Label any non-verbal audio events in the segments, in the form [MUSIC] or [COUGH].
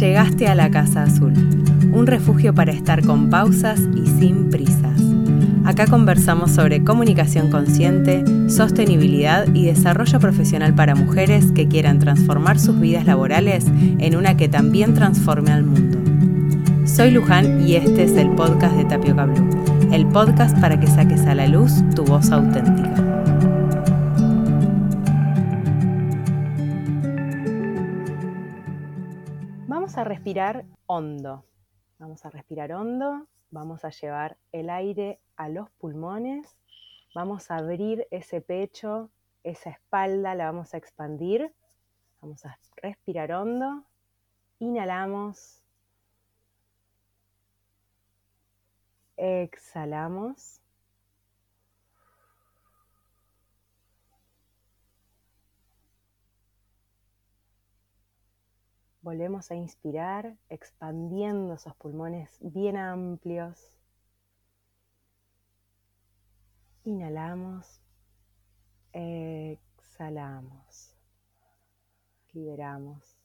Llegaste a la Casa Azul, un refugio para estar con pausas y sin prisas. Acá conversamos sobre comunicación consciente, sostenibilidad y desarrollo profesional para mujeres que quieran transformar sus vidas laborales en una que también transforme al mundo. Soy Luján y este es el podcast de Tapioca Blue, el podcast para que saques a la luz tu voz auténtica. Respirar hondo. Vamos a respirar hondo, vamos a llevar el aire a los pulmones, vamos a abrir ese pecho, esa espalda, la vamos a expandir. Vamos a respirar hondo, inhalamos, exhalamos. Volvemos a inspirar, expandiendo esos pulmones bien amplios. Inhalamos, exhalamos, liberamos,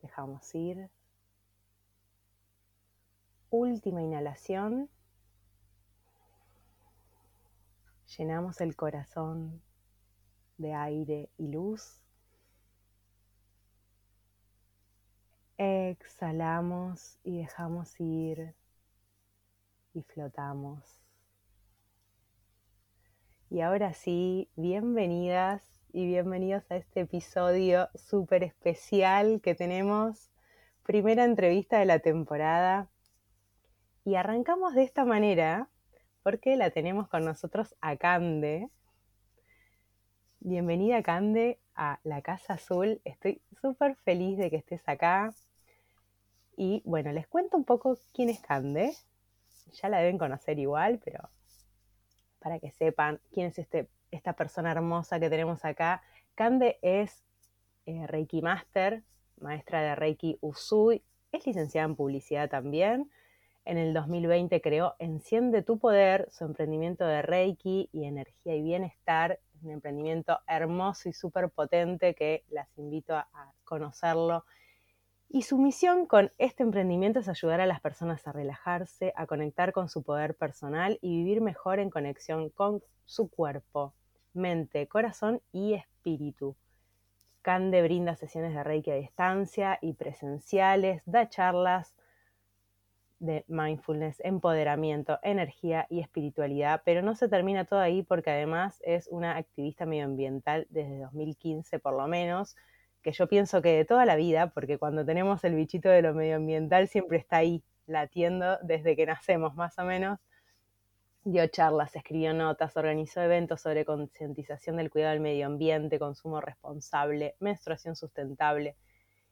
dejamos ir. Última inhalación. Llenamos el corazón de aire y luz. Exhalamos y dejamos ir y flotamos. Y ahora sí, bienvenidas y bienvenidos a este episodio súper especial que tenemos. Primera entrevista de la temporada. Y arrancamos de esta manera porque la tenemos con nosotros a Cande. Bienvenida Cande a la Casa Azul. Estoy súper feliz de que estés acá. Y bueno, les cuento un poco quién es Cande. Ya la deben conocer igual, pero para que sepan quién es este, esta persona hermosa que tenemos acá. Cande es eh, Reiki Master, maestra de Reiki Usui, es licenciada en publicidad también. En el 2020 creó Enciende tu Poder, su emprendimiento de Reiki y energía y bienestar. Un emprendimiento hermoso y súper potente que las invito a conocerlo y su misión con este emprendimiento es ayudar a las personas a relajarse, a conectar con su poder personal y vivir mejor en conexión con su cuerpo, mente, corazón y espíritu. Cande brinda sesiones de Reiki a distancia y presenciales, da charlas de mindfulness, empoderamiento, energía y espiritualidad, pero no se termina todo ahí porque además es una activista medioambiental desde 2015 por lo menos, que yo pienso que de toda la vida, porque cuando tenemos el bichito de lo medioambiental siempre está ahí, latiendo desde que nacemos más o menos. Dio charlas, escribió notas, organizó eventos sobre concientización del cuidado del medio ambiente, consumo responsable, menstruación sustentable.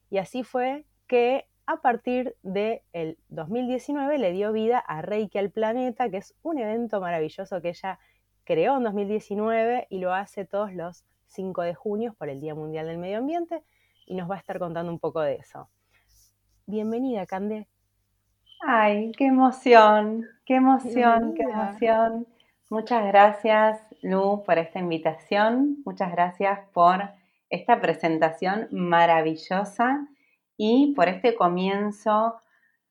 Y así fue que a partir del 2019 le dio vida a Reiki al Planeta, que es un evento maravilloso que ella creó en 2019 y lo hace todos los 5 de junio por el Día Mundial del Medio Ambiente y nos va a estar contando un poco de eso. Bienvenida, Cande. Ay, qué emoción, qué emoción, qué emoción. Muchas gracias, Lu, por esta invitación. Muchas gracias por esta presentación maravillosa y por este comienzo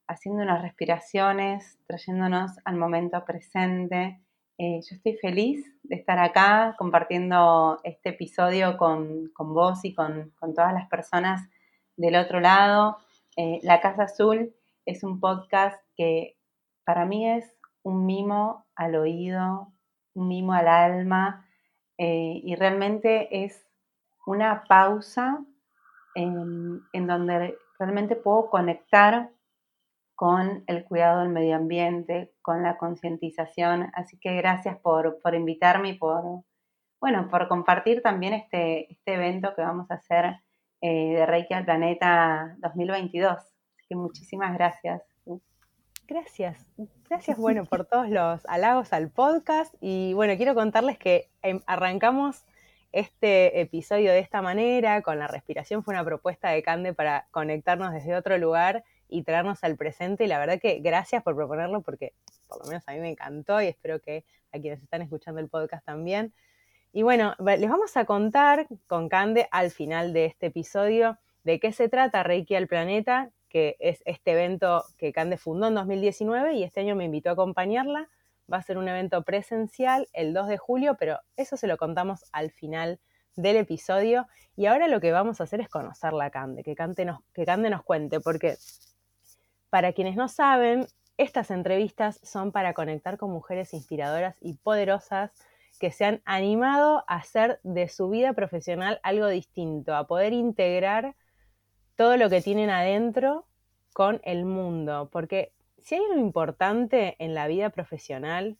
haciendo unas respiraciones, trayéndonos al momento presente eh, yo estoy feliz de estar acá compartiendo este episodio con, vos y con, todas las personas del otro lado. Eh, la Casa Azul es un podcast que para mí es un mimo al oído, un mimo al alma eh, y realmente es una pausa en, en donde realmente puedo conectar con el cuidado del medio ambiente, con la concientización. Así que gracias por, invitarme y por, bueno, por compartir también este, este evento que vamos a hacer eh, de Reiki al Planeta 2022. Así que muchísimas gracias. Gracias, gracias bueno por todos los halagos al podcast y bueno, quiero contarles que em, arrancamos este episodio de esta manera, con la respiración, fue una propuesta de Cande para conectarnos desde otro lugar y traernos al presente. Y la verdad que gracias por proponerlo porque por lo menos a mí me encantó y espero que a quienes están escuchando el podcast también. Y bueno, les vamos a contar con Cande al final de este episodio de qué se trata Reiki al Planeta, que es este evento que Cande fundó en 2019 y este año me invitó a acompañarla. Va a ser un evento presencial el 2 de julio, pero eso se lo contamos al final del episodio. Y ahora lo que vamos a hacer es conocerla a Cande, que, nos, que Cande nos cuente, porque para quienes no saben, estas entrevistas son para conectar con mujeres inspiradoras y poderosas que se han animado a hacer de su vida profesional algo distinto, a poder integrar todo lo que tienen adentro con el mundo. Porque si hay algo importante en la vida profesional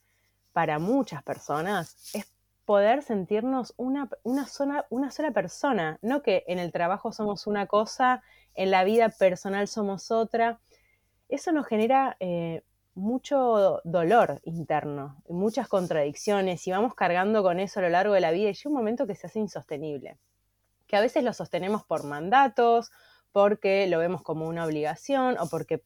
para muchas personas, es poder sentirnos una, una, una sola persona, no que en el trabajo somos una cosa, en la vida personal somos otra. Eso nos genera eh, mucho dolor interno, muchas contradicciones y vamos cargando con eso a lo largo de la vida y llega un momento que se hace insostenible, que a veces lo sostenemos por mandatos, porque lo vemos como una obligación o porque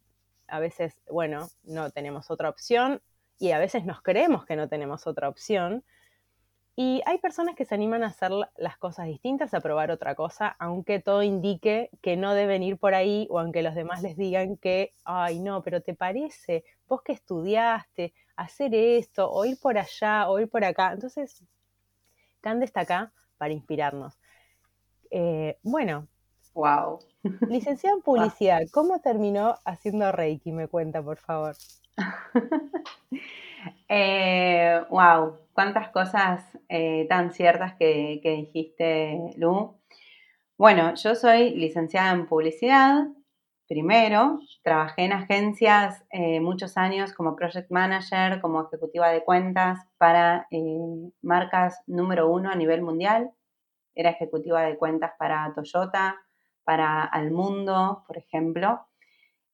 a veces, bueno, no tenemos otra opción y a veces nos creemos que no tenemos otra opción y hay personas que se animan a hacer las cosas distintas, a probar otra cosa, aunque todo indique que no deben ir por ahí o aunque los demás les digan que, ay, no, pero te parece, vos que estudiaste, hacer esto, o ir por allá, o ir por acá. Entonces, Cande está acá para inspirarnos. Eh, bueno. Wow. Licenciada en publicidad, ¿cómo terminó haciendo Reiki? Me cuenta, por favor. [LAUGHS] eh, wow cuántas cosas eh, tan ciertas que, dijiste, Lu. Bueno, yo soy licenciada en publicidad, primero, trabajé en agencias eh, muchos años como project manager, como ejecutiva de cuentas para eh, marcas número uno a nivel mundial. Era ejecutiva de cuentas para Toyota, para Almundo, por ejemplo.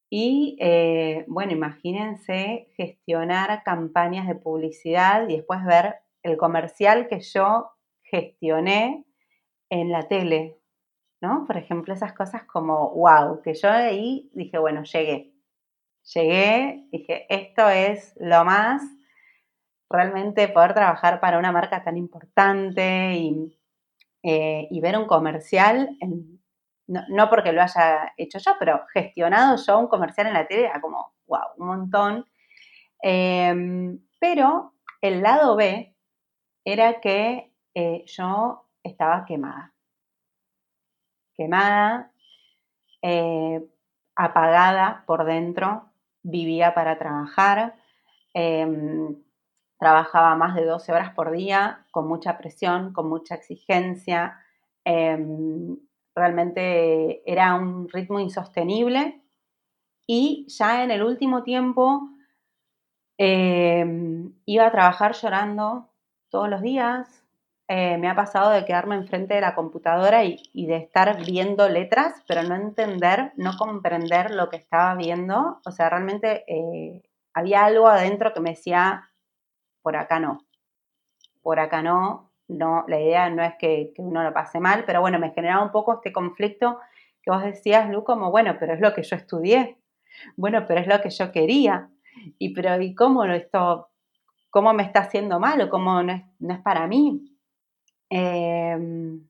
Y eh, bueno, imagínense gestionar campañas de publicidad y después ver el comercial que yo gestioné en la tele, ¿no? Por ejemplo, esas cosas como, wow, que yo ahí dije, bueno, llegué. Llegué, dije, esto es lo más, realmente poder trabajar para una marca tan importante y, eh, ver un comercial en, no, porque lo haya hecho yo, pero gestionado yo un comercial en la tele era como, wow, un montón. Em, pero el lado B era que eh, yo estaba quemada. Quemada, eh, apagada por dentro, vivía para trabajar, em, trabajaba más de 12 horas por día, con mucha presión, con mucha exigencia. Realmente era un ritmo insostenible y ya en el último tiempo em, iba a trabajar llorando todos los días. Eh, me ha pasado de quedarme enfrente de la computadora y, de estar viendo letras, pero no entender, no comprender lo que estaba viendo. O sea, realmente eh, había algo adentro que me decía, por acá no, por acá no, no, la idea no es que, uno lo pase mal, pero bueno, me generaba un poco este conflicto que vos decías, Lu, como, bueno, pero es lo que yo estudié, bueno, pero es lo que yo quería, y pero, ¿y cómo esto, cómo me está haciendo mal o cómo no es, para mí? Em,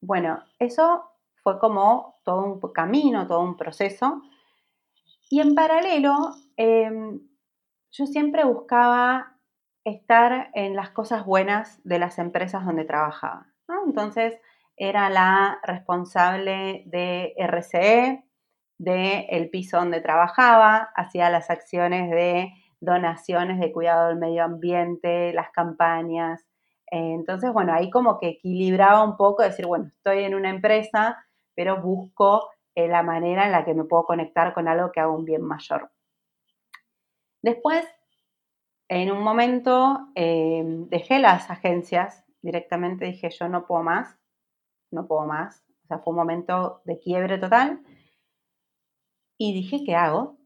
bueno, eso fue como todo un camino, todo un proceso, y en paralelo, em, yo siempre buscaba estar en las cosas buenas de las empresas donde trabajaba. Entonces, era la responsable de RCE, del piso donde trabajaba, hacía las acciones de donaciones de cuidado del medio ambiente, las campañas. Entonces, bueno, ahí como que equilibraba un poco, decir, bueno, estoy en una empresa, pero busco eh, la manera en la que me puedo conectar con algo que haga un bien mayor. Después en un momento em, dejé las agencias, directamente dije yo no puedo más, no puedo más. O sea, fue un momento de quiebre total. Y dije, ¿qué hago?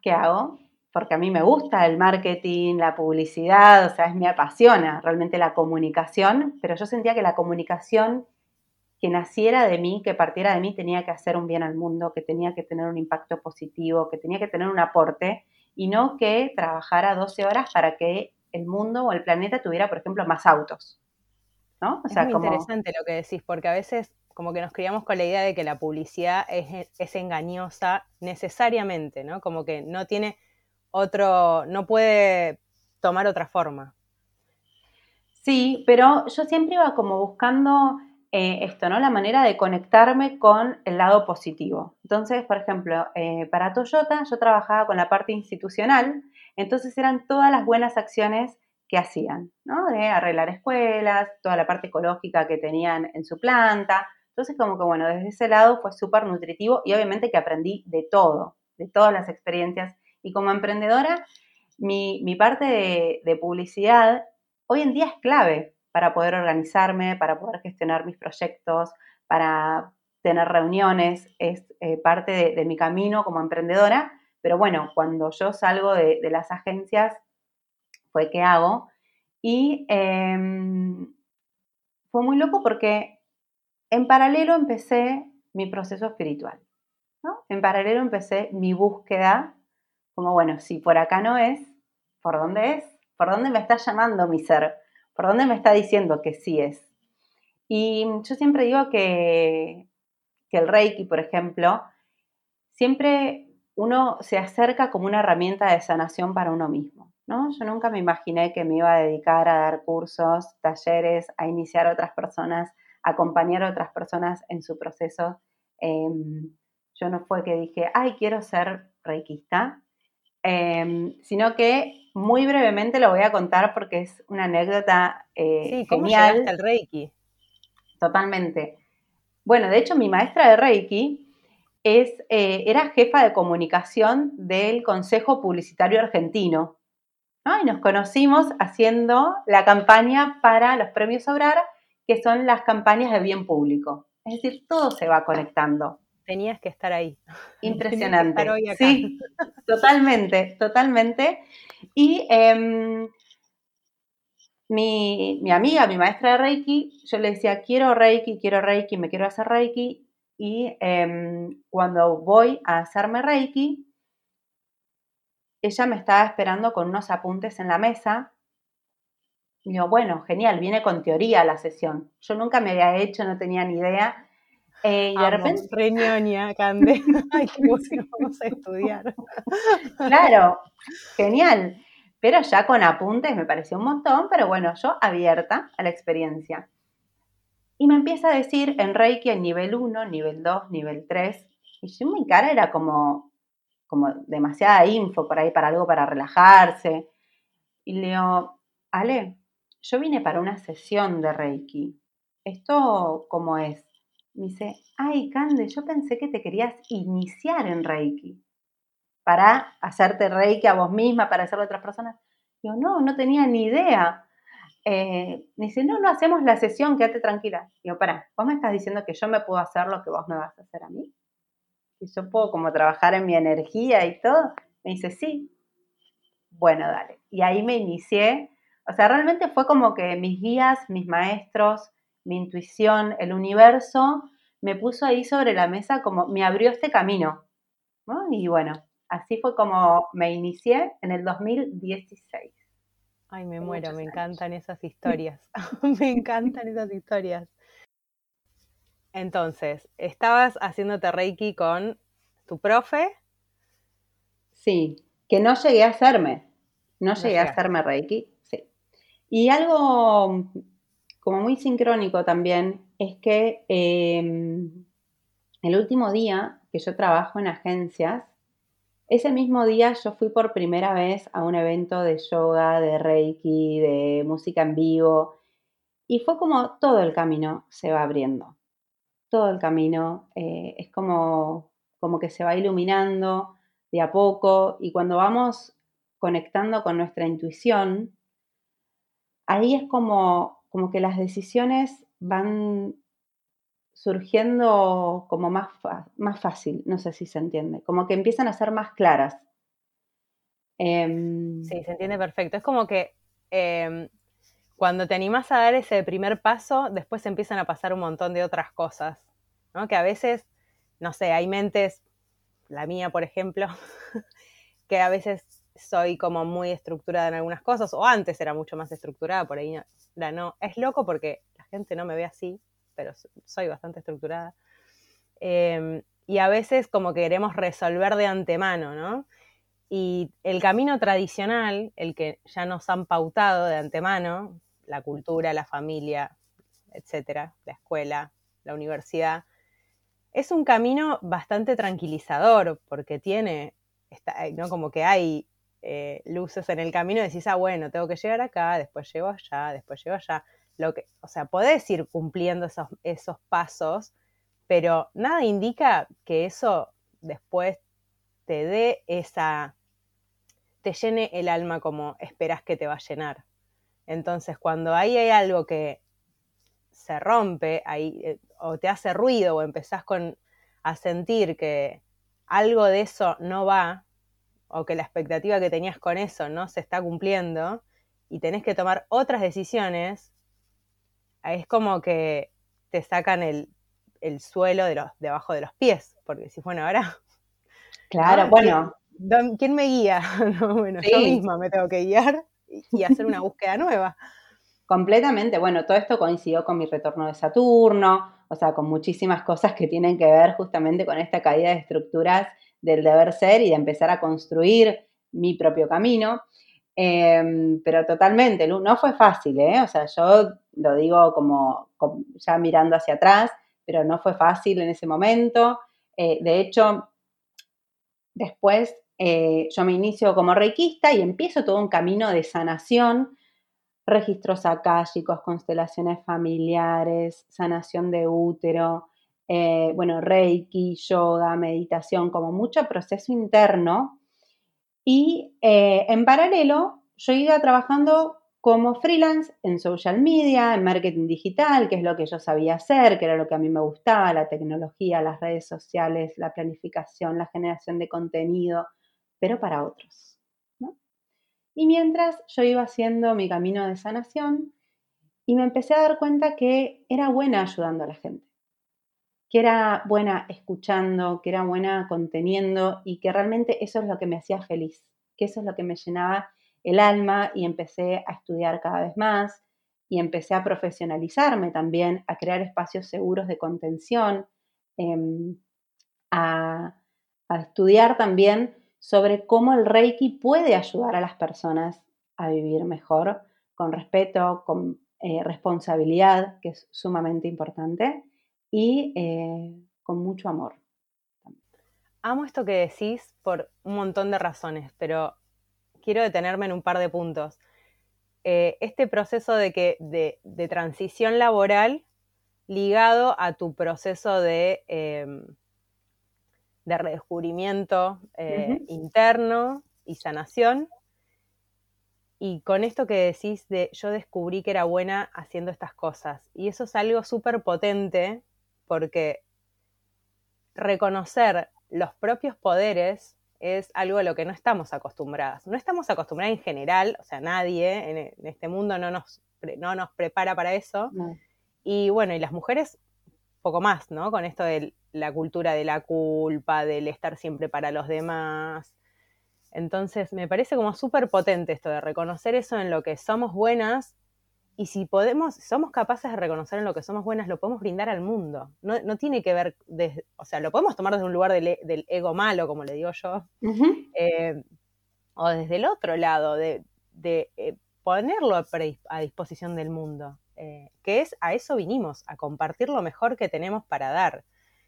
¿Qué hago? Porque a mí me gusta el marketing, la publicidad, o sea, es, me apasiona realmente la comunicación, pero yo sentía que la comunicación que naciera de mí, que partiera de mí, tenía que hacer un bien al mundo, que tenía que tener un impacto positivo, que tenía que tener un aporte y no que trabajara 12 horas para que el mundo o el planeta tuviera, por ejemplo, más autos. ¿no? es muy interesante lo que decís, porque a veces como que nos criamos con la idea de que la publicidad es, es engañosa necesariamente, ¿no? Como que no tiene otro, no puede tomar otra forma. Sí, pero yo siempre iba como buscando eh, esto, ¿no? La manera de conectarme con el lado positivo. Entonces, por ejemplo, eh, para Toyota yo trabajaba con la parte institucional, entonces eran todas las buenas acciones que hacían, ¿no? De arreglar escuelas, toda la parte ecológica que tenían en su planta. Entonces, como que bueno, desde ese lado fue súper nutritivo y obviamente que aprendí de todo, de todas las experiencias. Y como emprendedora, mi, parte de, publicidad hoy en día es clave para poder organizarme, para poder gestionar mis proyectos, para tener reuniones, es eh, parte de, mi camino como emprendedora. Pero bueno, cuando yo salgo de, las agencias, fue que hago. Y em, fue muy loco porque en paralelo empecé mi proceso espiritual. En paralelo empecé mi búsqueda, como bueno, si por acá no es, ¿por dónde es? ¿Por dónde me está llamando mi ser? ¿Por dónde me está diciendo que sí es? Y yo siempre digo que, que el Reiki, por ejemplo, siempre uno se acerca como una herramienta de sanación para uno mismo. ¿no? Yo nunca me imaginé que me iba a dedicar a dar cursos, talleres, a iniciar a otras personas, a acompañar a otras personas en su proceso. Em, yo no fue que dije, ay, quiero ser reikista, em, sino que muy brevemente lo voy a contar porque es una anécdota eh, sí, ¿cómo genial. al Reiki? Totalmente. Bueno, de hecho, mi maestra de Reiki es, eh, era jefa de comunicación del Consejo Publicitario Argentino. Y nos conocimos haciendo la campaña para los premios Obrar, que son las campañas de bien público. Es decir, todo se va conectando. Tenías que estar ahí. [LAUGHS] Impresionante. Sí, [LAUGHS] totalmente, totalmente. Y em, mi, amiga, mi maestra de Reiki, yo le decía, quiero Reiki, quiero Reiki, me quiero hacer Reiki. Y em, cuando voy a hacerme Reiki, ella me estaba esperando con unos apuntes en la mesa. Y yo, bueno, genial, viene con teoría la sesión. Yo nunca me había hecho, no tenía ni idea. Eh, y de repente. Reñoña, Cande. [LAUGHS] [LAUGHS] Ay, qué vamos a estudiar. claro, genial. Pero ya con apuntes me pareció un montón, pero bueno, yo abierta a la experiencia. Y me empieza a decir en Reiki en nivel 1, nivel 2, nivel 3. Y yo en mi cara era como, como demasiada info por ahí para algo para relajarse. Y le digo, Ale, yo vine para una sesión de Reiki. ¿Esto cómo es? Me dice, ay, Cande, yo pensé que te querías iniciar en Reiki para hacerte Reiki a vos misma, para hacerlo a otras personas. Digo, no, no tenía ni idea. Eh, me dice, no, no hacemos la sesión, quédate tranquila. Digo, para, vos me estás diciendo que yo me puedo hacer lo que vos me vas a hacer a mí. Y yo puedo como trabajar en mi energía y todo. Me dice, sí. Bueno, dale. Y ahí me inicié. O sea, realmente fue como que mis guías, mis maestros, mi intuición, el universo, me puso ahí sobre la mesa como me abrió este camino. Y bueno, así fue como me inicié en el 2016. Ay, me muero, me encantan esas historias. [LAUGHS] me encantan esas historias. Entonces, estabas haciéndote Reiki con tu profe. Sí, que no llegué a hacerme. No, llegué a hacerme Reiki, sí. Y algo como muy sincrónico también, es que em, el último día que yo trabajo en agencias, ese mismo día yo fui por primera vez a un evento de yoga, de reiki, de música en vivo, y fue como todo el camino se va abriendo. Todo el camino eh, es como, como que se va iluminando de a poco, y cuando vamos conectando con nuestra intuición, ahí es como como que las decisiones van surgiendo como más, más fácil, no sé si se entiende, como que empiezan a ser más claras. Em, sí, se entiende perfecto. Es como que em, cuando te animas a dar ese primer paso, después empiezan a pasar un montón de otras cosas, ¿no? Que a veces, no sé, hay mentes, la mía por ejemplo, [LAUGHS] que a veces soy como muy estructurada en algunas cosas, o antes era mucho más estructurada, por ahí la no. Es loco porque la gente no me ve así, pero soy bastante estructurada. Em, y a veces como queremos resolver de antemano, ¿no? Y el camino tradicional, el que ya nos han pautado de antemano, la cultura, la familia, etcétera, la escuela, la universidad, es un camino bastante tranquilizador porque tiene, ¿no? Como que hay eh, luces en el camino decís, ah, bueno, tengo que llegar acá, después llego allá, después llego allá. Lo que, o sea, podés ir cumpliendo esos, esos pasos, pero nada indica que eso después te dé esa te llene el alma como esperas que te va a llenar. Entonces, cuando ahí hay algo que se rompe ahí, eh, o te hace ruido o empezás con, a sentir que algo de eso no va, o que la expectativa que tenías con eso no se está cumpliendo, y tenés que tomar otras decisiones, es como que te sacan el, suelo de los, debajo de los pies, porque si bueno, ahora... Claro, bueno, ¿quién me guía? [LAUGHS] bueno, yo misma me tengo que guiar y hacer una búsqueda nueva. Completamente, bueno, todo esto coincidió con mi retorno de Saturno, o sea, con muchísimas cosas que tienen que ver justamente con esta caída de estructuras del deber ser y de empezar a construir mi propio camino. Em, pero totalmente, no fue fácil, ¿eh? O sea, yo lo digo como, ya mirando hacia atrás, pero no fue fácil en ese momento. Eh, de hecho, después eh, yo me inicio como reikista y empiezo todo un camino de sanación, registros akáshicos, constelaciones familiares, sanación de útero, eh, bueno, reiki, yoga, meditación, como mucho proceso interno. Y eh, en paralelo, yo iba trabajando como freelance en social media, en marketing digital, que es lo que yo sabía hacer, que era lo que a mí me gustaba, la tecnología, las redes sociales, la planificación, la generación de contenido, pero para otros. Y mientras yo iba haciendo mi camino de sanación y me empecé a dar cuenta que era buena ayudando a la gente, que era buena escuchando, que era buena conteniendo y que realmente eso es lo que me hacía feliz, que eso es lo que me llenaba el alma y empecé a estudiar cada vez más y empecé a profesionalizarme también, a crear espacios seguros de contención, em, a, estudiar también sobre cómo el Reiki puede ayudar a las personas a vivir mejor, con respeto, con eh, responsabilidad, que es sumamente importante, y eh, con mucho amor. Amo esto que decís por un montón de razones, pero quiero detenerme en un par de puntos. Eh, este proceso de, que, de, transición laboral ligado a tu proceso de em, de redescubrimiento eh, interno y sanación. Y con esto que decís de yo descubrí que era buena haciendo estas cosas. Y eso es algo súper potente porque reconocer los propios poderes es algo a lo que no estamos acostumbradas. No estamos acostumbradas en general, o sea, nadie en, este mundo no nos, no nos prepara para eso. Y bueno, y las mujeres poco más, ¿no? Con esto del la cultura de la culpa, del estar siempre para los demás. Entonces, me parece como súper potente esto de reconocer eso en lo que somos buenas y si podemos, somos capaces de reconocer en lo que somos buenas, lo podemos brindar al mundo. No, tiene que ver, o sea, lo podemos tomar desde un lugar del, ego malo, como le digo yo, eh, o desde el otro lado, de, eh, ponerlo a, disposición del mundo, eh, que es a eso vinimos, a compartir lo mejor que tenemos para dar.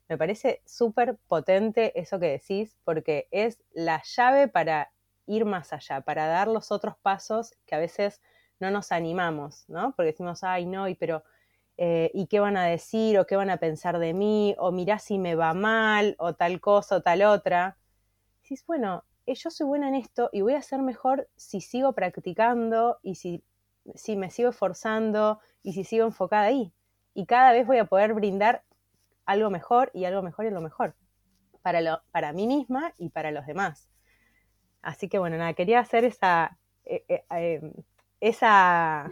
Me parece súper potente eso que decís, porque es la llave para ir más allá, para dar los otros pasos que a veces no nos animamos, ¿no? Porque decimos, ay, no, y pero, eh, ¿y qué van a decir? ¿O qué van a pensar de mí? ¿O mirá si me va mal? ¿O tal cosa o tal otra? Decís, bueno, eh, yo soy buena en esto y voy a ser mejor si sigo practicando y si, si me sigo esforzando y si sigo enfocada ahí. Y cada vez voy a poder brindar algo mejor y algo mejor y lo mejor para, lo, para mí misma y para los demás. Así que bueno, nada, quería hacer esa, eh, esa,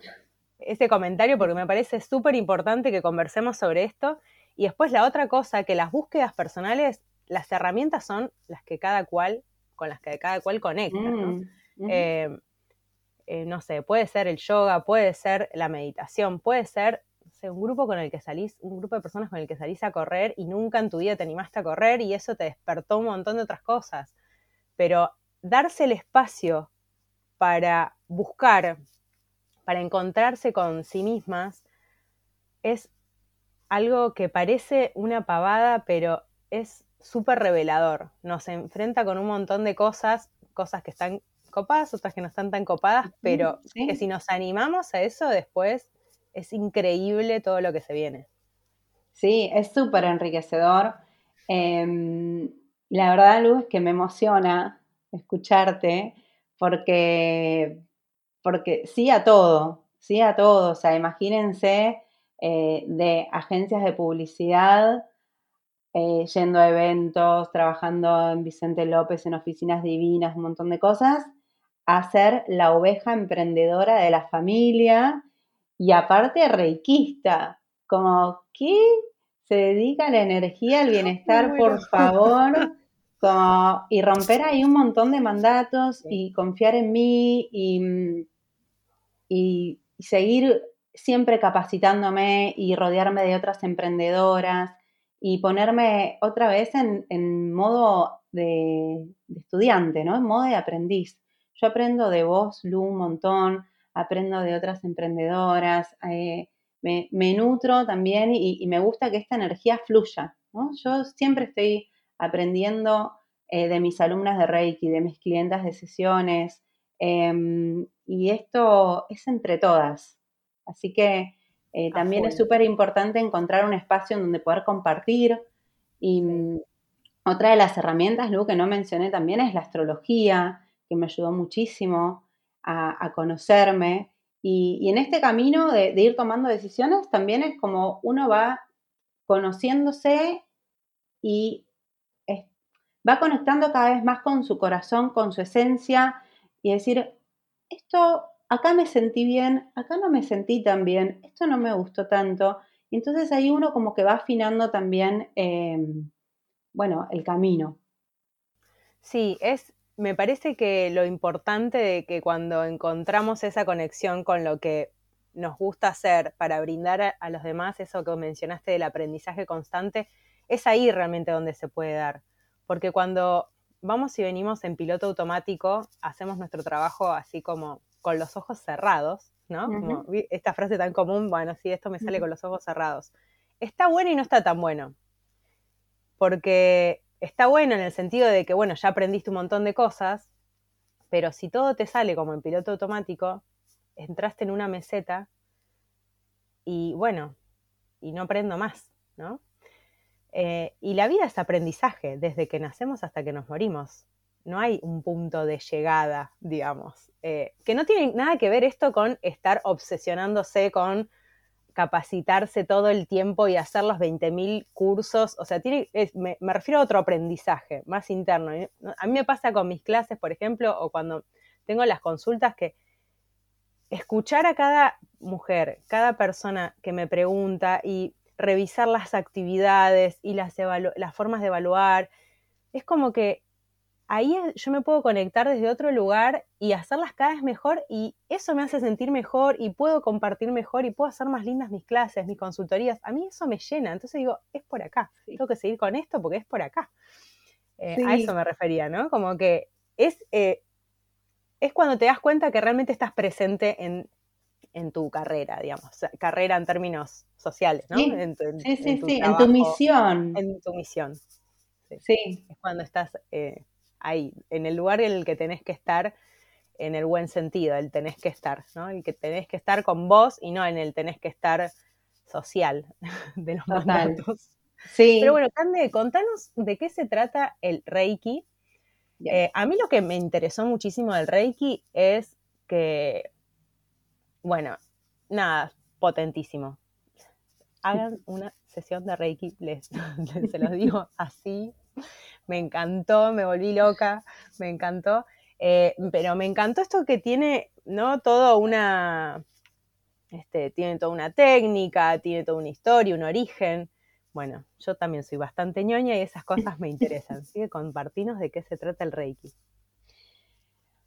ese comentario porque me parece súper importante que conversemos sobre esto. Y después la otra cosa, que las búsquedas personales, las herramientas son las que cada cual, con las que cada cual conecta. ¿no? Mm, eh, no sé, puede ser el yoga, puede ser la meditación, puede ser sé, un grupo con el que salís, un grupo de personas con el que salís a correr y nunca en tu vida te animaste a correr y eso te despertó un montón de otras cosas. Pero darse el espacio para buscar, para encontrarse con sí mismas, es algo que parece una pavada, pero es súper revelador. Nos enfrenta con un montón de cosas, cosas que están copadas, otras que no están tan copadas, pero que si nos animamos a eso después es increíble todo lo que se viene. Sí, es súper enriquecedor. Em, la verdad, Luz, que me emociona escucharte porque, porque sí a todo, sí a todo. O sea, imagínense eh, de agencias de publicidad eh, yendo a eventos, trabajando en Vicente López, en oficinas divinas, un montón de cosas, a ser la oveja emprendedora de la familia y aparte reikista, como que se dedica la energía al [LAUGHS] bienestar, por favor, y romper ahí un montón de mandatos y confiar en mí y, y, seguir siempre capacitándome y rodearme de otras emprendedoras y ponerme otra vez en, modo de, de, estudiante, ¿no? En modo de aprendiz. Yo aprendo de vos, Lu, un montón, aprendo de otras emprendedoras, eh, me, nutro también y, me gusta que esta energía fluya. Yo siempre estoy aprendiendo eh, de mis alumnas de Reiki, de mis clientas de sesiones, em, y esto es entre todas. Así que eh, también es súper importante encontrar un espacio en donde poder compartir. Y mm, otra de las herramientas, Lu, que no mencioné también es la astrología, que me ayudó muchísimo a, conocerme. Y, en este camino de, ir tomando decisiones también es como uno va conociéndose y va conectando cada vez más con su corazón, con su esencia y decir, esto acá me sentí bien, acá no me sentí tan bien, esto no me gustó tanto. Y entonces ahí uno como que va afinando también, em, bueno, el camino. Sí, es me parece que lo importante de que cuando encontramos esa conexión con lo que nos gusta hacer para brindar a, los demás, eso que mencionaste del aprendizaje constante, es ahí realmente donde se puede dar. Porque cuando vamos y venimos en piloto automático, hacemos nuestro trabajo así como con los ojos cerrados, ¿no? Como esta frase tan común, bueno, sí, esto me sale con los ojos cerrados. Está bueno y no está tan bueno. Porque está bueno en el sentido de que, bueno, ya aprendiste un montón de cosas, pero si todo te sale como en piloto automático, entraste en una meseta y bueno, y no aprendo más, ¿no? Eh, y la vida es aprendizaje, desde que nacemos hasta que nos morimos. No hay un punto de llegada, digamos. Eh, que no tiene nada que ver esto con estar obsesionándose con capacitarse todo el tiempo y hacer los 20.000 cursos, o sea, me, refiero a otro aprendizaje más interno. A mí me pasa con mis clases, por ejemplo, o cuando tengo las consultas que escuchar a cada mujer, cada persona que me pregunta y revisar las actividades y las, las formas de evaluar, es como que ahí yo me puedo conectar desde otro lugar y hacerlas cada vez mejor y eso me hace sentir mejor y puedo compartir mejor y puedo hacer más lindas mis clases, mis consultorías. A mí eso me llena. Entonces digo, es por acá. Tengo que seguir con esto porque es por acá. Eh, a eso me refería, ¿no? Como que es, eh, es cuando te das cuenta que realmente estás presente en, tu carrera, digamos, carrera en términos sociales, ¿no? Sí, en tu, sí, sí, en, tu misión. En tu misión. Sí. Es cuando estás eh, ahí, en el lugar en el que tenés que estar en el buen sentido, el tenés que estar, ¿no? El que tenés que estar con vos y no en el tenés que estar social [LAUGHS] de los mandatos. Sí. Pero bueno, Cande, contanos de qué se trata el Reiki. Eh, a mí lo que me interesó muchísimo del Reiki es que, bueno, nada, potentísimo. Hagan una sesión de Reiki, [LAUGHS] les, se los digo así, me encantó, me volví loca, me encantó. Eh, pero me encantó esto que tiene, ¿no? Todo una, este, tiene toda una técnica, tiene toda una historia, un origen. Bueno, yo también soy bastante ñoña y esas cosas me interesan. Así que compartinos de qué se trata el Reiki.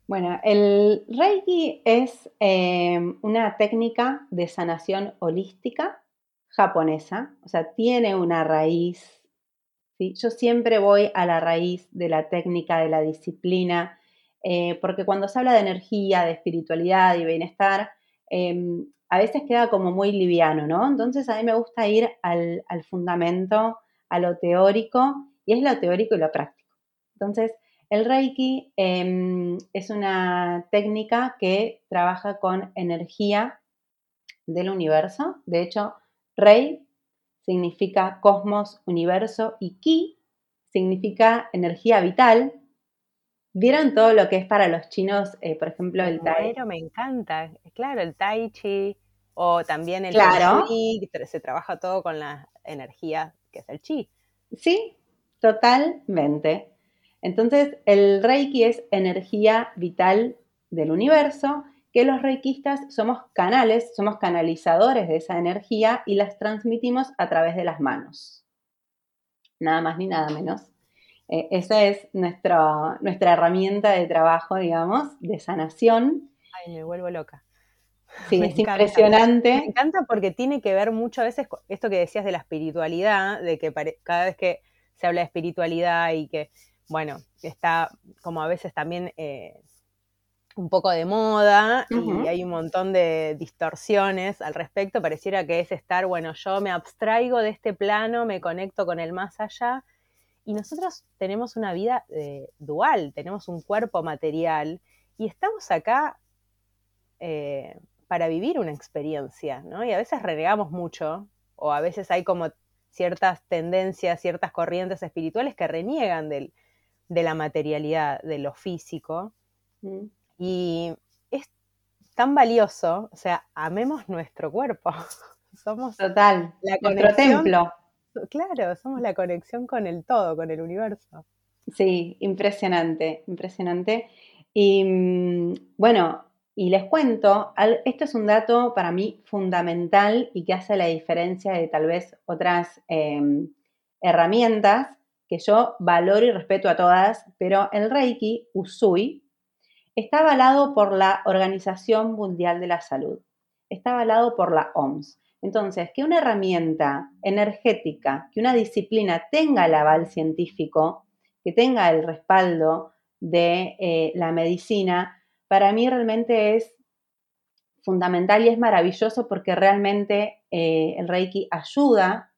Bueno, el Reiki es eh, una técnica de sanación holística japonesa, o sea, tiene una raíz. ¿sí? Yo siempre voy a la raíz de la técnica, de la disciplina, eh, porque cuando se habla de energía, de espiritualidad y bienestar, em, a veces queda como muy liviano, ¿no? Entonces a mí me gusta ir al, fundamento, a lo teórico, y es lo teórico y lo práctico. Entonces, el Reiki em, es una técnica que trabaja con energía del universo. De hecho, Rei significa cosmos, universo y Ki significa energía vital. ¿Vieron todo lo que es para los chinos, eh, por ejemplo, el Tai? Chi? me encanta. Claro, el Tai Chi o también el claro. Chi, se trabaja todo con la energía que es el Chi. Sí, totalmente. Entonces, el Reiki es energía vital del universo que los reikistas somos canales, somos canalizadores de esa energía y las transmitimos a través de las manos. Nada más ni nada menos. Eh, esa es nuestra, nuestra herramienta de trabajo, digamos, de sanación. Ay, me vuelvo loca. Sí, [LAUGHS] es impresionante. Me encanta porque tiene que ver mucho a veces con esto que decías de la espiritualidad, de que cada vez que se habla de espiritualidad y que, bueno, está como a veces también eh, un poco de moda y hay un montón de distorsiones al respecto. Pareciera que es estar, bueno, yo me abstraigo de este plano, me conecto con el más allá. Y nosotros tenemos una vida eh, dual, tenemos un cuerpo material y estamos acá eh, para vivir una experiencia, ¿no? Y a veces renegamos mucho, o a veces hay como ciertas tendencias, ciertas corrientes espirituales que reniegan de la materialidad, de lo físico. Y es tan valioso, o sea, amemos nuestro cuerpo. [LAUGHS] Somos Total, la nuestro templo. Claro, somos la conexión con el todo, con el universo. Sí, impresionante, impresionante. Y mm, bueno, y les cuento, esto es un dato para mí fundamental y que hace la diferencia de tal vez otras em, herramientas que yo valoro y respeto a todas, pero el Reiki Usui está avalado por la Organización Mundial de la Salud, está avalado por la OMS. Entonces, que una herramienta energética, que una disciplina tenga el aval científico, que tenga el respaldo de eh, la medicina, para mí realmente es fundamental y es maravilloso porque realmente eh, el Reiki ayuda,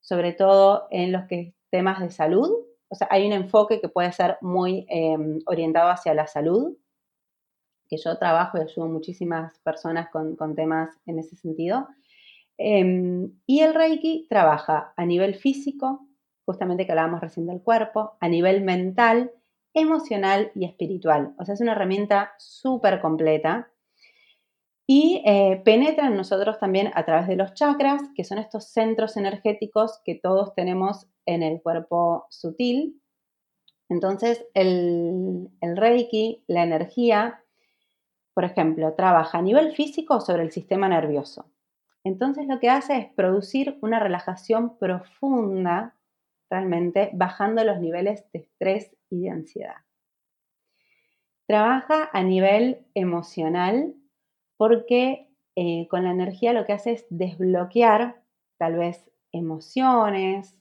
sobre todo en los que, temas de salud. O sea, hay un enfoque que puede ser muy em, orientado hacia la salud, que yo trabajo y ayudo a muchísimas personas con, temas en ese sentido. Em, y el Reiki trabaja a nivel físico, justamente que hablábamos recién del cuerpo, a nivel mental, emocional y espiritual. O sea, es una herramienta súper completa y eh, penetra en nosotros también a través de los chakras, que son estos centros energéticos que todos tenemos en el cuerpo sutil. Entonces, el, el Reiki, la energía, por ejemplo, trabaja a nivel físico sobre el sistema nervioso. Entonces lo que hace es producir una relajación profunda, realmente bajando los niveles de estrés y de ansiedad. Trabaja a nivel emocional porque eh, con la energía lo que hace es desbloquear tal vez emociones,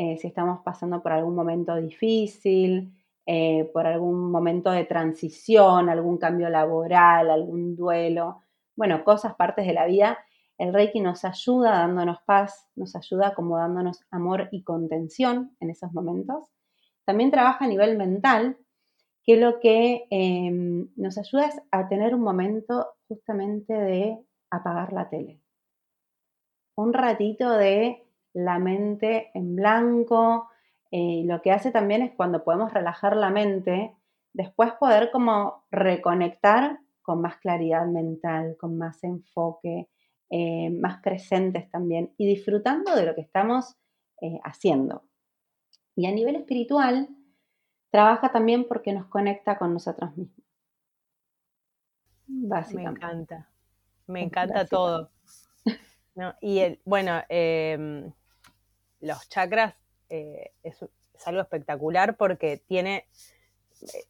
eh, si estamos pasando por algún momento difícil, eh, por algún momento de transición, algún cambio laboral, algún duelo, bueno, cosas, partes de la vida, el Reiki nos ayuda dándonos paz, nos ayuda como dándonos amor y contención en esos momentos. También trabaja a nivel mental, que lo que em, nos ayuda es a tener un momento justamente de apagar la tele. Un ratito de la mente en blanco, eh, lo que hace también es cuando podemos relajar la mente, después poder como reconectar con más claridad mental, con más enfoque, eh, más presentes también y disfrutando de lo que estamos eh, haciendo. Y a nivel espiritual, trabaja también porque nos conecta con nosotros mismos. Básicamente. Me encanta, me [LAUGHS] encanta todo. y bueno, em, los chakras eh, es, algo espectacular porque tiene,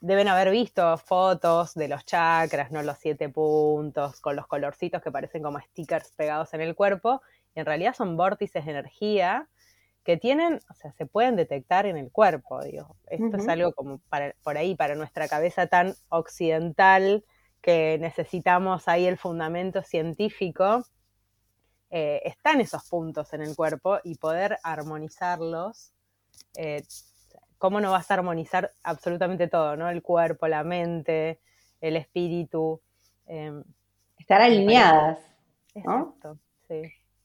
deben haber visto fotos de los chakras, ¿no? Los siete puntos, con los colorcitos que parecen como stickers pegados en el cuerpo. Y en realidad son vórtices de energía que tienen, o sea, se pueden detectar en el cuerpo, digo. Esto es algo como para, por ahí, para nuestra cabeza tan occidental, que necesitamos ahí el fundamento científico, eh, están esos puntos en el cuerpo y poder armonizarlos. Eh, ¿Cómo no vas a armonizar absolutamente todo, ¿no? El cuerpo, la mente, el espíritu. Em, Estar alineadas. Exacto, sí.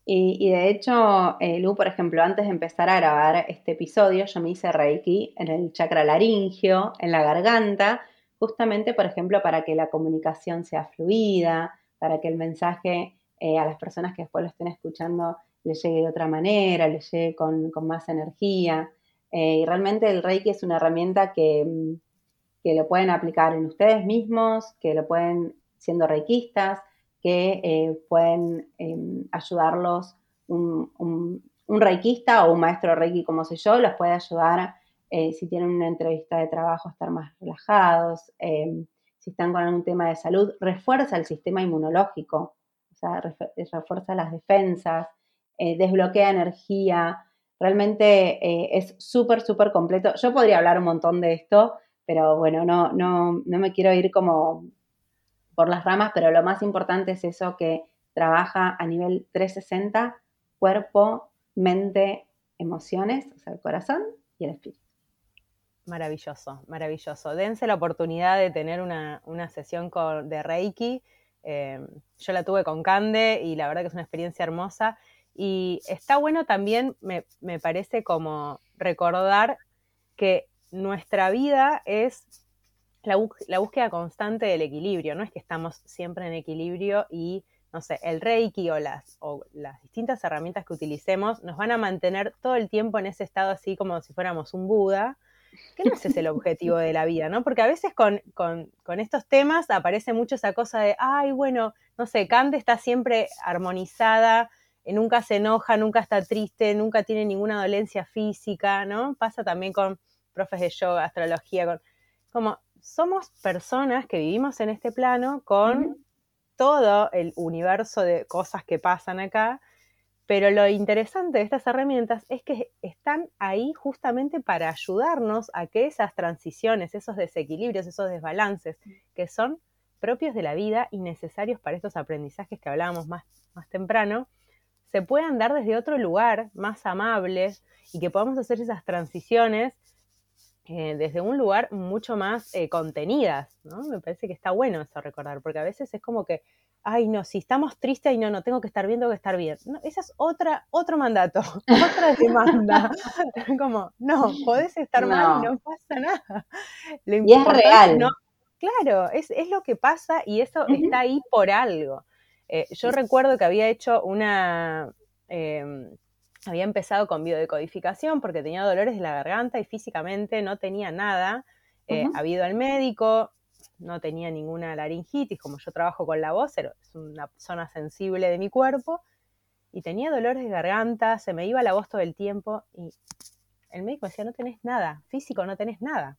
Y, de hecho, eh, Lu, por ejemplo, antes de empezar a grabar este episodio, yo me hice Reiki en el chakra laringio, en la garganta, justamente, por ejemplo, para que la comunicación sea fluida, para que el mensaje eh, a las personas que después lo estén escuchando les llegue de otra manera, les llegue con, más energía. Eh, y realmente el Reiki es una herramienta que, mm, que, lo pueden aplicar en ustedes mismos, que lo pueden siendo reikistas, que eh, pueden em, ayudarlos un, un, un, reikista o un maestro reiki como soy yo, los puede ayudar si tienen una entrevista de trabajo, estar más relajados, eh, si están con algún tema de salud, refuerza el sistema inmunológico, o sea, refuerza las defensas, eh, desbloquea energía, realmente es súper, súper completo. Yo podría hablar un montón de esto, pero bueno, no, no, no me quiero ir como por las ramas, pero lo más importante es eso que trabaja a nivel 360, cuerpo, mente, emociones, o sea, el corazón y el espíritu. Maravilloso, maravilloso. Dense la oportunidad de tener una, sesión de Reiki. Eh, yo la tuve con Cande y la verdad que es una experiencia hermosa. Y está bueno también, me, parece, como recordar que nuestra vida es la, la, búsqueda constante del equilibrio. No es que estamos siempre en equilibrio y, no sé, el Reiki o las, o las distintas herramientas que utilicemos nos van a mantener todo el tiempo en ese estado así como si fuéramos un Buda que no ese es el objetivo de la vida, ¿no? Porque a veces con, estos temas aparece mucho esa cosa de, ay, bueno, no sé, Cande está siempre armonizada, eh, nunca se enoja, nunca está triste, nunca tiene ninguna dolencia física, ¿no? Pasa también con profes de yoga, astrología, con, como somos personas que vivimos en este plano con todo el universo de cosas que pasan acá pero lo interesante de estas herramientas es que están ahí justamente para ayudarnos a que esas transiciones, esos desequilibrios, esos desbalances que son propios de la vida y necesarios para estos aprendizajes que hablábamos más, más temprano, se puedan dar desde otro lugar, más amables, y que podamos hacer esas transiciones eh, desde un lugar mucho más eh, contenidas, ¿no? Me parece que está bueno eso recordar, porque a veces es como que ay, no, si estamos tristes y no, no tengo que estar bien, tengo que estar bien. No, esa es otra, otro mandato, [LAUGHS] otra demanda. [LAUGHS] Como, no, podés estar mal y no pasa nada. y es real. No, claro, es, lo que pasa y eso está ahí por algo. Eh, yo recuerdo que había hecho una, em, había empezado con biodecodificación porque tenía dolores de la garganta y físicamente no tenía nada. Eh, había ido al médico, no tenía ninguna laringitis, como yo trabajo con la voz, es una zona sensible de mi cuerpo, y tenía dolores de garganta, se me iba la voz todo el tiempo, y el médico decía, no tenés nada, físico no tenés nada.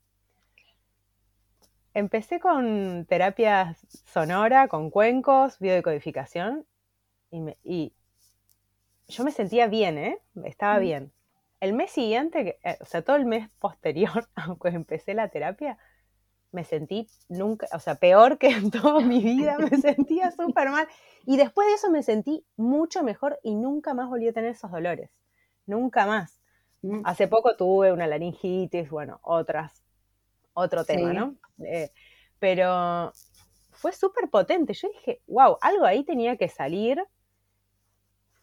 Empecé con terapia sonora, con cuencos, biodecodificación, y, y yo me sentía bien, ¿eh? Estaba mm. bien. El mes siguiente, eh, o sea, todo el mes [LAUGHS] posterior, aunque empecé la terapia, me sentí nunca, o sea, peor que en toda mi vida, me [LAUGHS] sentía súper mal. Y después de eso me sentí mucho mejor y nunca más volví a tener esos dolores. Nunca más. Mm. Hace poco tuve una laringitis, bueno, otras, otro tema, ¿no? Eh, pero fue súper potente. Yo dije, wow, algo ahí tenía que salir.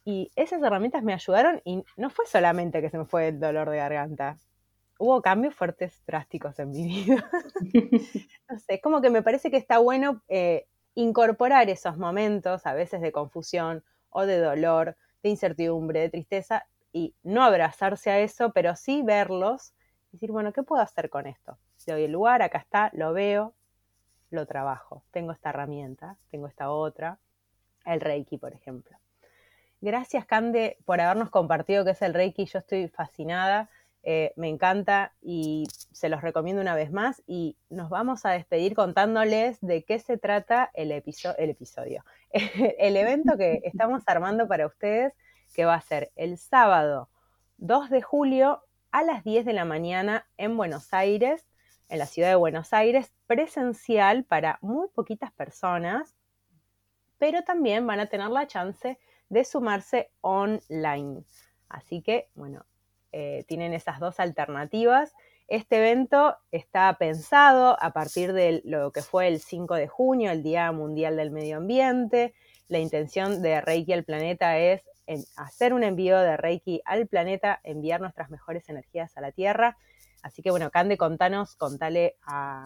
Y esas herramientas me ayudaron y no fue solamente que se me fue el dolor de garganta hubo cambios fuertes, drásticos en mi vida. [LAUGHS] [LAUGHS] no sé, es como que me parece que está bueno eh, incorporar esos momentos, a veces de confusión o de dolor, de incertidumbre, de tristeza, y no abrazarse a eso, pero sí verlos y decir, bueno, ¿qué puedo hacer con esto? Le doy el lugar, acá está, lo veo, lo trabajo. Tengo esta herramienta, tengo esta otra, el Reiki, por ejemplo. Gracias, Cande, por habernos compartido qué es el Reiki. Yo estoy fascinada. Eh, me encanta y se los recomiendo una vez más y nos vamos a despedir contándoles de qué se trata el, el episodio, [LAUGHS] el evento que [LAUGHS] estamos armando para ustedes, que va a ser el sábado 2 de julio a las 10 de la mañana en Buenos Aires, en la ciudad de Buenos Aires, presencial para muy poquitas personas, pero también van a tener la chance de sumarse online. Así que, bueno, eh, tienen esas dos alternativas. Este evento está pensado a partir de lo que fue el 5 de junio, el Día Mundial del Medio Ambiente. La intención de Reiki al Planeta es hacer un envío de Reiki al planeta, enviar nuestras mejores energías a la Tierra. Así que bueno, Cande, contanos, contale a,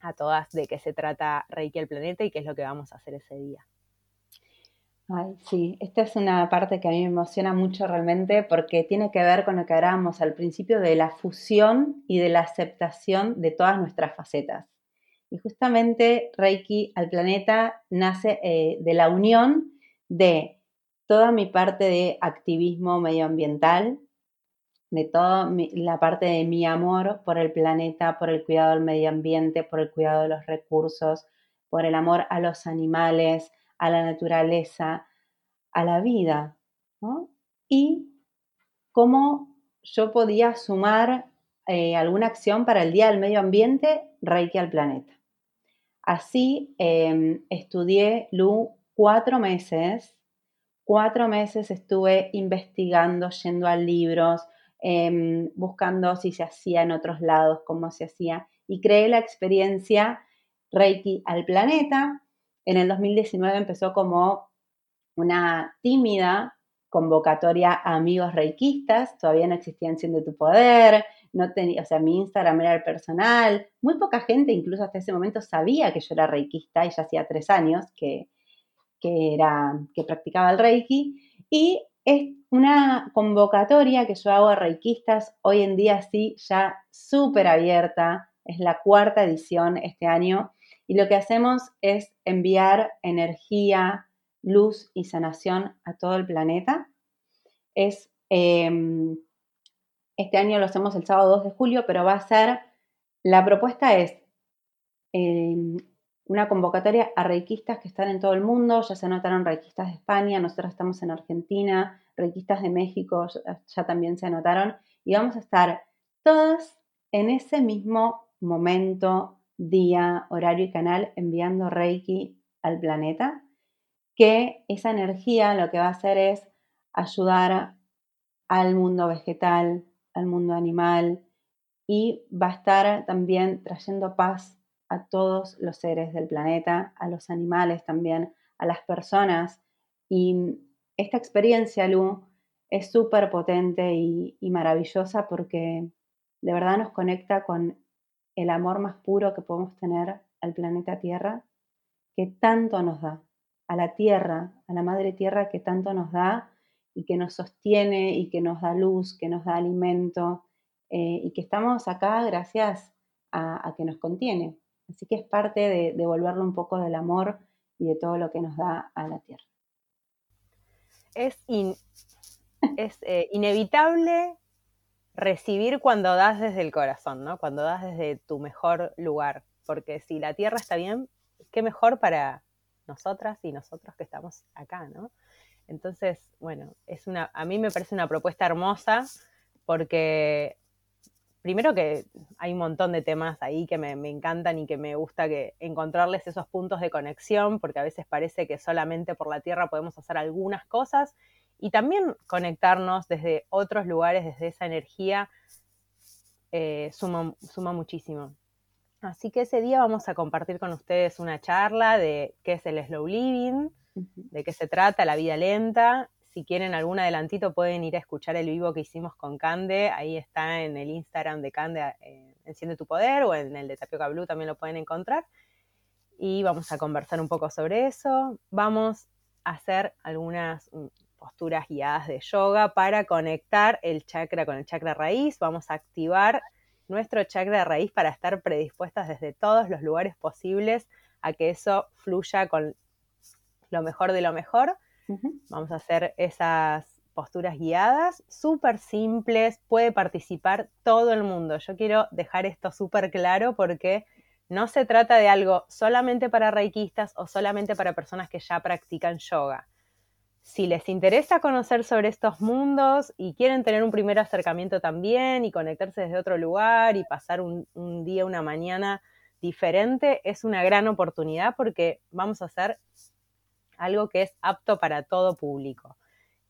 a todas de qué se trata Reiki al Planeta y qué es lo que vamos a hacer ese día. Sí, esta es una parte que a mí me emociona mucho realmente porque tiene que ver con lo que hablábamos al principio de la fusión y de la aceptación de todas nuestras facetas. Y justamente Reiki al planeta nace eh, de la unión de toda mi parte de activismo medioambiental, de toda la parte de mi amor por el planeta, por el cuidado del medio ambiente, por el cuidado de los recursos, por el amor a los animales, a la naturaleza, a la vida, y cómo yo podía sumar eh, alguna acción para el Día del Medio Ambiente, Reiki al planeta. Así em, estudié Lu cuatro meses, cuatro meses estuve investigando, yendo a libros, em, buscando si se hacía en otros lados, cómo se hacía, y creé la experiencia Reiki al planeta, en el 2019 empezó como una tímida convocatoria a amigos reikistas, todavía no existía Siendo tu Poder, no tenía, o sea, mi Instagram era el personal, muy poca gente incluso hasta ese momento sabía que yo era reikista y ya hacía tres años que, que, era, que practicaba el reiki. Y es una convocatoria que yo hago a reikistas hoy en día sí, ya súper abierta, es la cuarta edición este año y lo que hacemos es enviar energía, luz y sanación a todo el planeta. Es, em, este año lo hacemos el sábado 2 de julio, pero va a ser, la propuesta es em, una convocatoria a reikistas que están en todo el mundo, ya se anotaron reikistas de España, nosotros estamos en Argentina, reikistas de México ya también se anotaron, y vamos a estar todas en ese mismo momento día, horario y canal enviando Reiki al planeta, que esa energía lo que va a hacer es ayudar al mundo vegetal, al mundo animal y va a estar también trayendo paz a todos los seres del planeta, a los animales también, a las personas. Y esta experiencia, Lu, es súper potente y, y maravillosa porque de verdad nos conecta con el amor más puro que podemos tener al planeta Tierra, que tanto nos da, a la Tierra, a la Madre Tierra que tanto nos da y que nos sostiene y que nos da luz, que nos da alimento eh, y que estamos acá gracias a, que nos contiene. Así que es parte de devolverle un poco del amor y de todo lo que nos da a la Tierra. Es, es eh, inevitable recibir cuando das desde el corazón, ¿no? Cuando das desde tu mejor lugar. Porque si la tierra está bien, qué mejor para nosotras y nosotros que estamos acá, ¿no? Entonces, bueno, es una, a mí me parece una propuesta hermosa porque primero que hay un montón de temas ahí que me, encantan y que me gusta que encontrarles esos puntos de conexión, porque a veces parece que solamente por la tierra podemos hacer algunas cosas y también conectarnos desde otros lugares, desde esa energía, eh, suma, suma muchísimo. Así que ese día vamos a compartir con ustedes una charla de qué es el slow living, de qué se trata la vida lenta. Si quieren algún adelantito pueden ir a escuchar el vivo que hicimos con Cande. Ahí está en el Instagram de Cande, eh, Enciende tu Poder, o en el de Tapioca Blue también lo pueden encontrar. Y vamos a conversar un poco sobre eso. Vamos a hacer algunas posturas guiadas de yoga para conectar el chakra con el chakra raíz. Vamos a activar nuestro chakra raíz para estar predispuestas desde todos los lugares posibles a que eso fluya con lo mejor de lo mejor. Vamos a hacer esas posturas guiadas, súper simples, puede participar todo el mundo. Yo quiero dejar esto súper claro porque no se trata de algo solamente para reikistas o solamente para personas que ya practican yoga si les interesa conocer sobre estos mundos y quieren tener un primer acercamiento también y conectarse desde otro lugar y pasar un, día, una mañana diferente, es una gran oportunidad porque vamos a hacer algo que es apto para todo público.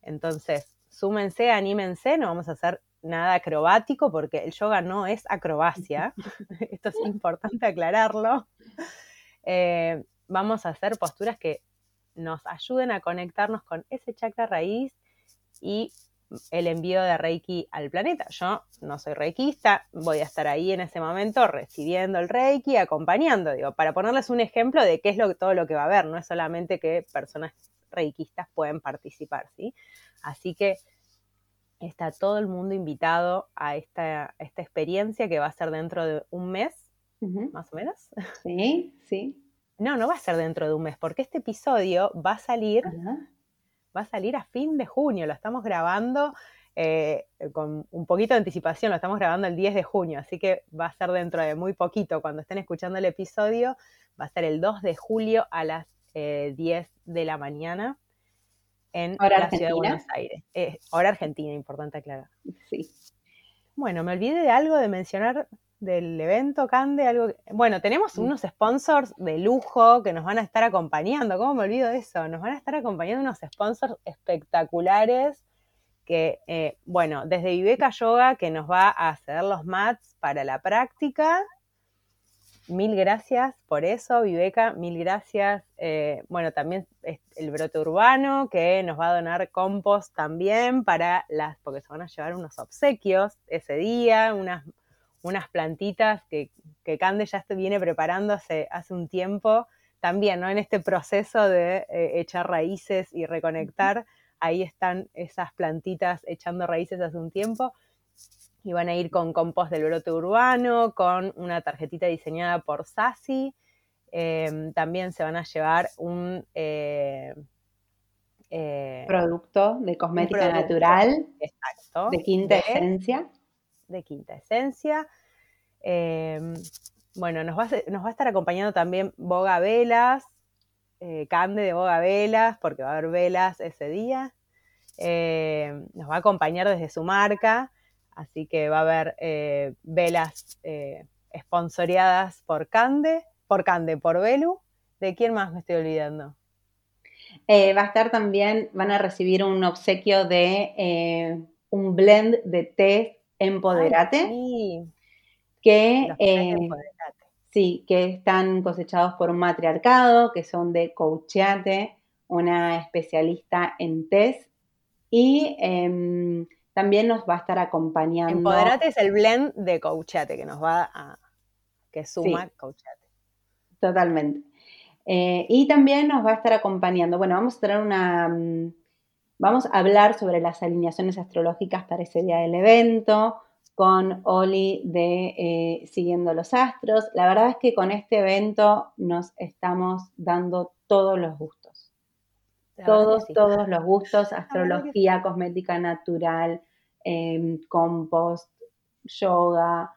Entonces, súmense, anímense, no vamos a hacer nada acrobático porque el yoga no es acrobacia. [LAUGHS] Esto es importante aclararlo. Eh, vamos a hacer posturas que nos ayuden a conectarnos con ese chakra raíz y el envío de Reiki al planeta. Yo no soy reikista, voy a estar ahí en ese momento recibiendo el Reiki, acompañando, digo, para ponerles un ejemplo de qué es lo, todo lo que va a haber, no es solamente que personas reikistas pueden participar, ¿sí? Así que está todo el mundo invitado a esta, esta experiencia que va a ser dentro de un mes, más o menos. Sí, sí. No, no va a ser dentro de un mes, porque este episodio va a salir, va a salir a fin de junio. Lo estamos grabando eh, con un poquito de anticipación, lo estamos grabando el 10 de junio, así que va a ser dentro de muy poquito. Cuando estén escuchando el episodio, va a ser el 2 de julio a las 10 eh, de la mañana en la ciudad de Buenos Aires. Eh, hora argentina, importante aclarar. Sí. Bueno, me olvidé de algo de mencionar del evento, Cande? Algo Bueno, tenemos unos sponsors de lujo que nos van a estar acompañando. ¿Cómo me olvido de eso? Nos van a estar acompañando unos sponsors espectaculares que, eh, bueno, desde Viveca Yoga, que nos va a hacer los mats para la práctica. Mil gracias por eso, Viveca, mil gracias. Eh, bueno, también el brote urbano, que nos va a donar compost también para las, porque se van a llevar unos obsequios ese día, unas unas plantitas que, que Cande ya viene preparando hace, hace un tiempo, también, ¿no? En este proceso de eh, echar raíces y reconectar, ahí están esas plantitas echando raíces hace un tiempo. Y van a ir con compost del brote urbano, con una tarjetita diseñada por Sassy. Em, también se van a llevar un eh, eh, producto de cosmética natural. Exacto. De quinta esencia de Quinta Esencia. Em, bueno, nos va, a, estar acompañando también Boga Velas, eh, Cande de Boga Velas, porque va a haber velas ese día. Em, nos va a acompañar desde su marca, así que va a haber eh, velas eh, por Cande, por Cande, por Velu. ¿De quién más me estoy olvidando? va a estar también, van a recibir un obsequio de un blend de té Empoderate. Que, eh, sí, que están cosechados por un matriarcado, que son de Coachate, una especialista en test. Y em, también nos va a estar acompañando. Empoderate es el blend de Coachate que nos va a. que suma Coachate. Totalmente. Eh, y también nos va a estar acompañando. Bueno, vamos a tener una. Vamos a hablar sobre las alineaciones astrológicas para ese día del evento con Oli de eh, Siguiendo los Astros. La verdad es que con este evento nos estamos dando todos los gustos. todos, todos los gustos, astrología, cosmética natural, em, compost, yoga,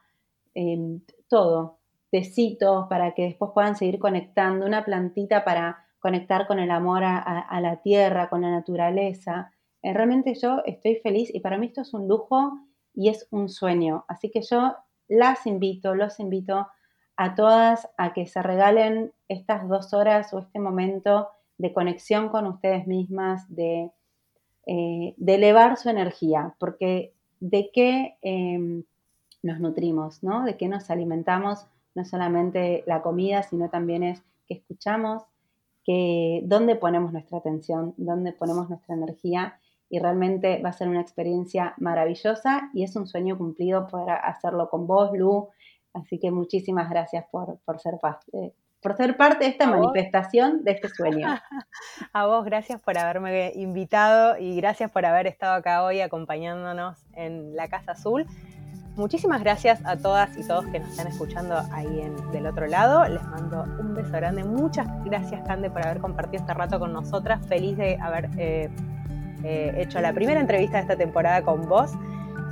em, todo. Tecitos para que después puedan seguir conectando, una plantita para conectar con el amor a, la tierra, con la naturaleza. Eh, realmente yo estoy feliz y para mí esto es un lujo y es un sueño. Así que yo las invito, los invito a todas a que se regalen estas dos horas o este momento de conexión con ustedes mismas, de, eh, elevar su energía, porque de qué em, nos nutrimos, ¿no? De qué nos alimentamos, no solamente la comida, sino también es que escuchamos, que dónde ponemos nuestra atención, dónde ponemos nuestra energía y realmente va a ser una experiencia maravillosa y es un sueño cumplido poder hacerlo con vos, Lu. Así que muchísimas gracias por, ser, eh, por ser parte de esta manifestación de este sueño. [LAUGHS] A vos, gracias por haberme invitado y gracias por haber estado acá hoy acompañándonos en la Casa Azul. Muchísimas gracias a todas y todos que nos están escuchando ahí del otro lado. Les mando un beso grande. Muchas gracias, Cande, por haber compartido este rato con nosotras. Feliz de haber eh, eh, hecho la primera entrevista de esta temporada con vos.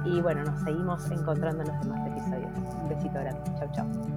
Y bueno, nos seguimos encontrando en los demás episodios. Un besito grande. Chau, chau.